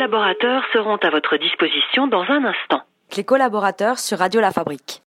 collaborateurs seront à votre disposition dans un instant. Les collaborateurs sur Radio La Fabrique.